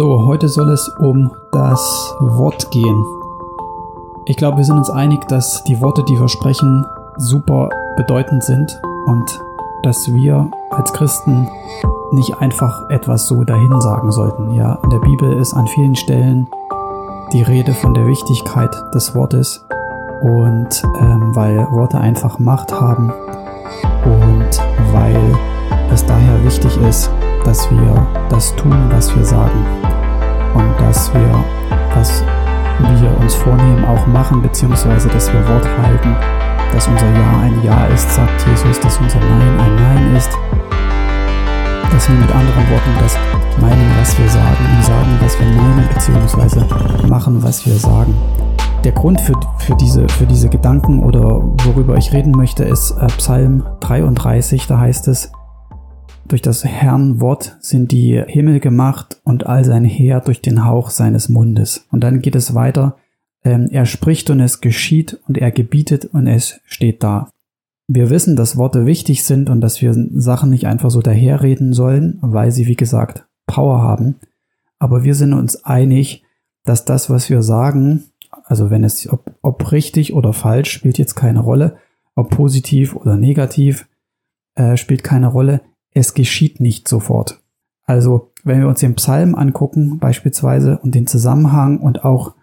So, heute soll es um das Wort gehen. Ich glaube, wir sind uns einig, dass die Worte, die wir sprechen, super bedeutend sind und dass wir als Christen nicht einfach etwas so dahin sagen sollten. Ja, in der Bibel ist an vielen Stellen die Rede von der Wichtigkeit des Wortes und ähm, weil Worte einfach Macht haben und weil es daher wichtig ist, dass wir das tun, was wir sagen und dass wir, was wir uns vornehmen, auch machen, beziehungsweise dass wir Wort halten, dass unser Ja ein Ja ist, sagt Jesus, dass unser Nein ein Nein ist, dass wir mit anderen Worten das meinen, was wir sagen und sagen, was wir meinen, beziehungsweise machen, was wir sagen. Der Grund für, für, diese, für diese Gedanken oder worüber ich reden möchte, ist äh, Psalm 33, da heißt es, durch das Herrn Wort sind die Himmel gemacht und all sein Heer durch den Hauch seines Mundes. Und dann geht es weiter. Ähm, er spricht und es geschieht und er gebietet und es steht da. Wir wissen, dass Worte wichtig sind und dass wir Sachen nicht einfach so daherreden sollen, weil sie, wie gesagt, Power haben. Aber wir sind uns einig, dass das, was wir sagen, also wenn es, ob, ob richtig oder falsch, spielt jetzt keine Rolle, ob positiv oder negativ, äh, spielt keine Rolle es geschieht nicht sofort. Also, wenn wir uns den Psalm angucken, beispielsweise, und den Zusammenhang und auch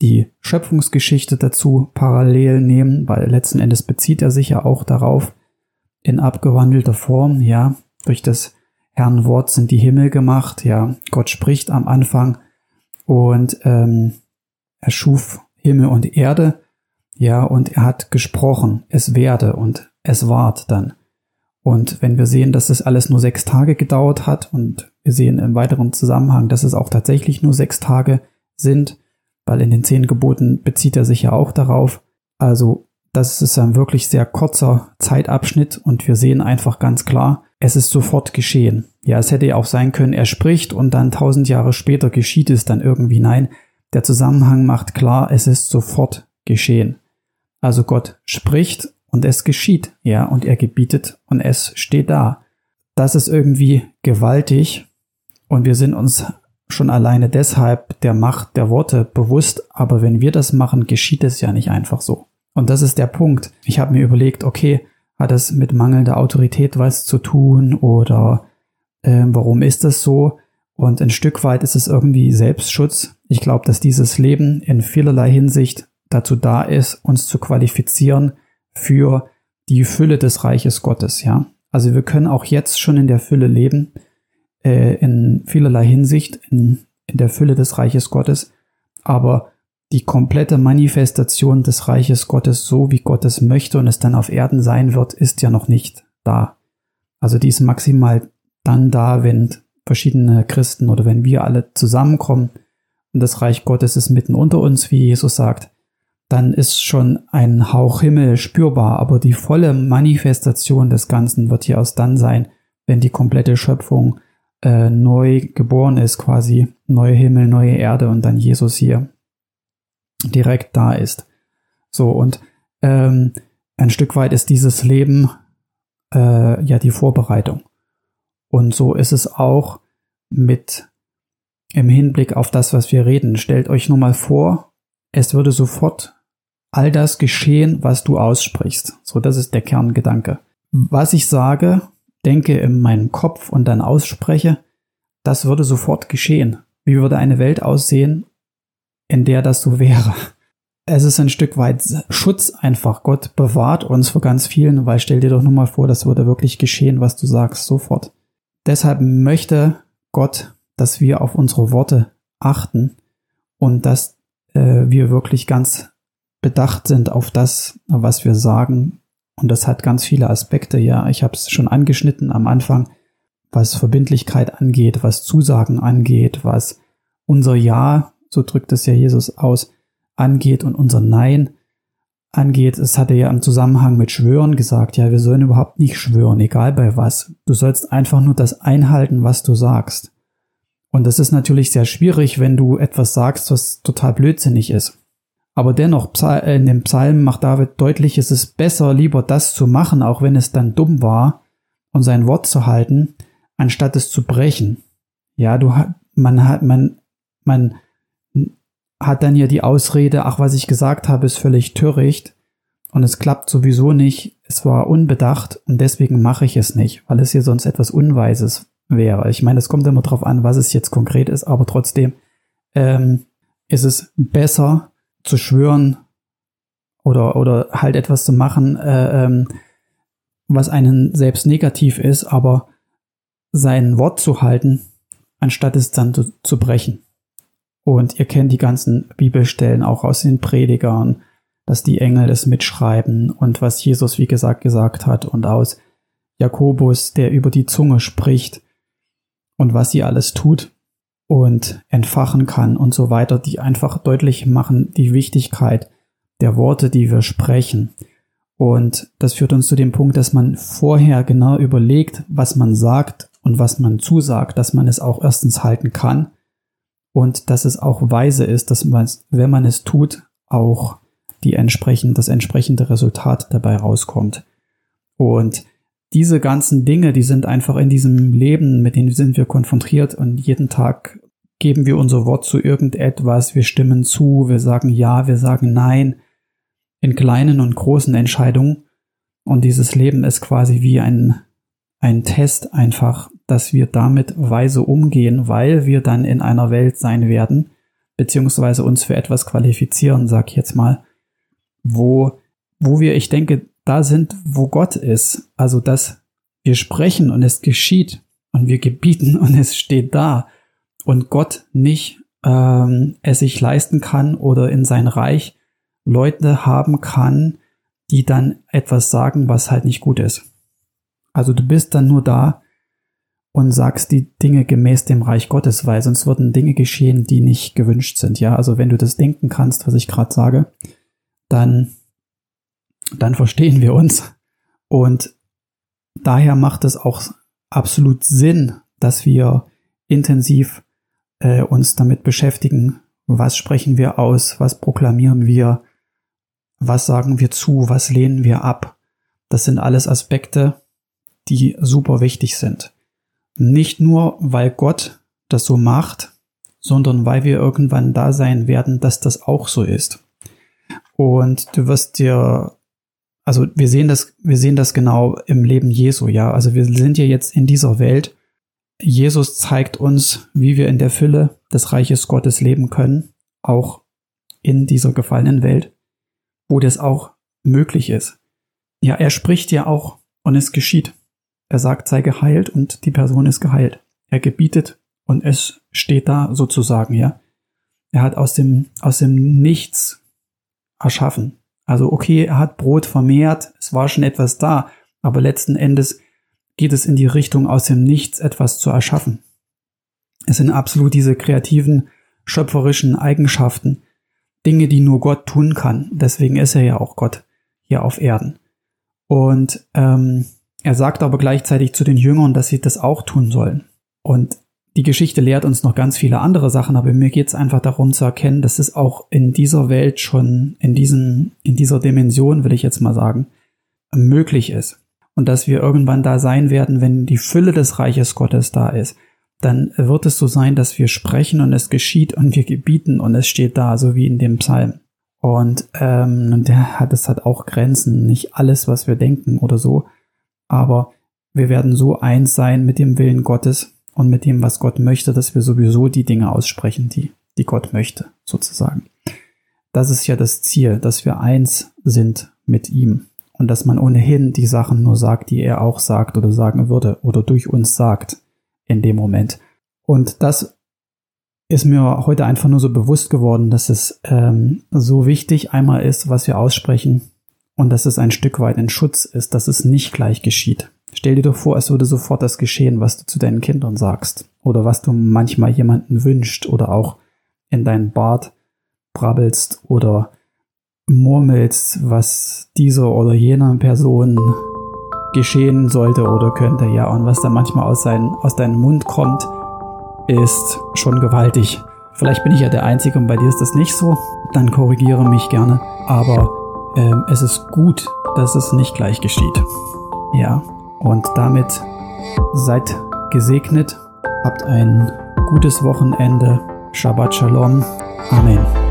die Schöpfungsgeschichte dazu parallel nehmen, weil letzten Endes bezieht er sich ja auch darauf in abgewandelter Form, ja, durch das Herrn Wort sind die Himmel gemacht, ja, Gott spricht am Anfang und ähm, er schuf Himmel und Erde, ja, und er hat gesprochen, es werde und es ward dann. Und wenn wir sehen, dass es alles nur sechs Tage gedauert hat und wir sehen im weiteren Zusammenhang, dass es auch tatsächlich nur sechs Tage sind, weil in den zehn Geboten bezieht er sich ja auch darauf. Also das ist ein wirklich sehr kurzer Zeitabschnitt und wir sehen einfach ganz klar, es ist sofort geschehen. Ja, es hätte ja auch sein können, er spricht und dann tausend Jahre später geschieht es dann irgendwie. Nein, der Zusammenhang macht klar, es ist sofort geschehen. Also Gott spricht und es geschieht, ja, und er gebietet und es steht da. Das ist irgendwie gewaltig und wir sind uns schon alleine deshalb der Macht der Worte bewusst, aber wenn wir das machen, geschieht es ja nicht einfach so. Und das ist der Punkt. Ich habe mir überlegt, okay, hat es mit mangelnder Autorität was zu tun oder äh, warum ist das so? Und ein Stück weit ist es irgendwie Selbstschutz. Ich glaube, dass dieses Leben in vielerlei Hinsicht dazu da ist, uns zu qualifizieren, für die Fülle des Reiches Gottes, ja. Also wir können auch jetzt schon in der Fülle leben, äh, in vielerlei Hinsicht, in, in der Fülle des Reiches Gottes, aber die komplette Manifestation des Reiches Gottes, so wie Gott es möchte und es dann auf Erden sein wird, ist ja noch nicht da. Also die ist maximal dann da, wenn verschiedene Christen oder wenn wir alle zusammenkommen und das Reich Gottes ist mitten unter uns, wie Jesus sagt, dann ist schon ein Hauch Himmel spürbar, aber die volle Manifestation des Ganzen wird hier erst dann sein, wenn die komplette Schöpfung äh, neu geboren ist, quasi neue Himmel, neue Erde und dann Jesus hier direkt da ist. So und ähm, ein Stück weit ist dieses Leben äh, ja die Vorbereitung. Und so ist es auch mit im Hinblick auf das, was wir reden. Stellt euch nur mal vor, es würde sofort all das geschehen, was du aussprichst. So, das ist der Kerngedanke. Was ich sage, denke in meinem Kopf und dann ausspreche, das würde sofort geschehen. Wie würde eine Welt aussehen, in der das so wäre? Es ist ein Stück weit Schutz einfach. Gott bewahrt uns vor ganz vielen, weil stell dir doch nur mal vor, das würde wirklich geschehen, was du sagst, sofort. Deshalb möchte Gott, dass wir auf unsere Worte achten und dass äh, wir wirklich ganz bedacht sind auf das, was wir sagen. Und das hat ganz viele Aspekte. Ja, ich habe es schon angeschnitten am Anfang, was Verbindlichkeit angeht, was Zusagen angeht, was unser Ja, so drückt es ja Jesus aus, angeht und unser Nein angeht. Es hatte ja im Zusammenhang mit Schwören gesagt, ja, wir sollen überhaupt nicht schwören, egal bei was. Du sollst einfach nur das einhalten, was du sagst. Und das ist natürlich sehr schwierig, wenn du etwas sagst, was total blödsinnig ist. Aber dennoch, äh, in dem Psalm macht David deutlich, es ist besser, lieber das zu machen, auch wenn es dann dumm war, und sein Wort zu halten, anstatt es zu brechen. Ja, du, man hat, man man hat dann ja die Ausrede, ach, was ich gesagt habe, ist völlig töricht und es klappt sowieso nicht, es war unbedacht und deswegen mache ich es nicht, weil es hier sonst etwas Unweises wäre. Ich meine, es kommt immer darauf an, was es jetzt konkret ist, aber trotzdem ähm, ist es besser zu schwören oder, oder halt etwas zu machen, äh, ähm, was einen selbst negativ ist, aber sein Wort zu halten, anstatt es dann zu, zu brechen. Und ihr kennt die ganzen Bibelstellen auch aus den Predigern, dass die Engel es mitschreiben und was Jesus, wie gesagt, gesagt hat und aus Jakobus, der über die Zunge spricht und was sie alles tut und entfachen kann und so weiter, die einfach deutlich machen die Wichtigkeit der Worte, die wir sprechen. Und das führt uns zu dem Punkt, dass man vorher genau überlegt, was man sagt und was man zusagt, dass man es auch erstens halten kann und dass es auch weise ist, dass man, wenn man es tut, auch die entsprechend, das entsprechende Resultat dabei rauskommt. Und diese ganzen Dinge, die sind einfach in diesem Leben, mit denen sind wir konfrontiert und jeden Tag geben wir unser Wort zu irgendetwas, wir stimmen zu, wir sagen ja, wir sagen nein, in kleinen und großen Entscheidungen. Und dieses Leben ist quasi wie ein, ein Test einfach, dass wir damit weise umgehen, weil wir dann in einer Welt sein werden, beziehungsweise uns für etwas qualifizieren, sag ich jetzt mal, wo, wo wir, ich denke, da sind, wo Gott ist. Also, dass wir sprechen und es geschieht und wir gebieten und es steht da und Gott nicht ähm, es sich leisten kann oder in sein Reich Leute haben kann, die dann etwas sagen, was halt nicht gut ist. Also du bist dann nur da und sagst die Dinge gemäß dem Reich Gottes, weil sonst würden Dinge geschehen, die nicht gewünscht sind. Ja, also wenn du das denken kannst, was ich gerade sage, dann dann verstehen wir uns. Und daher macht es auch absolut Sinn, dass wir intensiv äh, uns damit beschäftigen, was sprechen wir aus, was proklamieren wir, was sagen wir zu, was lehnen wir ab. Das sind alles Aspekte, die super wichtig sind. Nicht nur, weil Gott das so macht, sondern weil wir irgendwann da sein werden, dass das auch so ist. Und du wirst dir also wir sehen das, wir sehen das genau im Leben Jesu, ja. Also wir sind ja jetzt in dieser Welt. Jesus zeigt uns, wie wir in der Fülle des Reiches Gottes leben können, auch in dieser gefallenen Welt, wo das auch möglich ist. Ja, er spricht ja auch und es geschieht. Er sagt, sei geheilt und die Person ist geheilt. Er gebietet und es steht da sozusagen, ja. Er hat aus dem, aus dem Nichts erschaffen. Also okay, er hat Brot vermehrt, es war schon etwas da, aber letzten Endes geht es in die Richtung, aus dem Nichts etwas zu erschaffen. Es sind absolut diese kreativen, schöpferischen Eigenschaften, Dinge, die nur Gott tun kann. Deswegen ist er ja auch Gott hier auf Erden. Und ähm, er sagt aber gleichzeitig zu den Jüngern, dass sie das auch tun sollen. Und die Geschichte lehrt uns noch ganz viele andere Sachen, aber mir geht es einfach darum zu erkennen, dass es auch in dieser Welt schon, in, diesen, in dieser Dimension, will ich jetzt mal sagen, möglich ist. Und dass wir irgendwann da sein werden, wenn die Fülle des Reiches Gottes da ist, dann wird es so sein, dass wir sprechen und es geschieht und wir gebieten und es steht da, so wie in dem Psalm. Und ähm, der hat es hat auch Grenzen, nicht alles, was wir denken oder so, aber wir werden so eins sein mit dem Willen Gottes, und mit dem, was Gott möchte, dass wir sowieso die Dinge aussprechen, die, die Gott möchte, sozusagen. Das ist ja das Ziel, dass wir eins sind mit ihm und dass man ohnehin die Sachen nur sagt, die er auch sagt oder sagen würde oder durch uns sagt in dem Moment. Und das ist mir heute einfach nur so bewusst geworden, dass es ähm, so wichtig einmal ist, was wir aussprechen und dass es ein Stück weit ein Schutz ist, dass es nicht gleich geschieht. Stell dir doch vor, es würde sofort das geschehen, was du zu deinen Kindern sagst oder was du manchmal jemanden wünscht oder auch in deinen Bart brabbelst oder murmelst, was dieser oder jener Person geschehen sollte oder könnte, ja, und was da manchmal aus, sein, aus deinem Mund kommt, ist schon gewaltig. Vielleicht bin ich ja der Einzige und bei dir ist das nicht so, dann korrigiere mich gerne, aber äh, es ist gut, dass es nicht gleich geschieht. Ja, und damit seid gesegnet, habt ein gutes Wochenende Shabbat Shalom. Amen.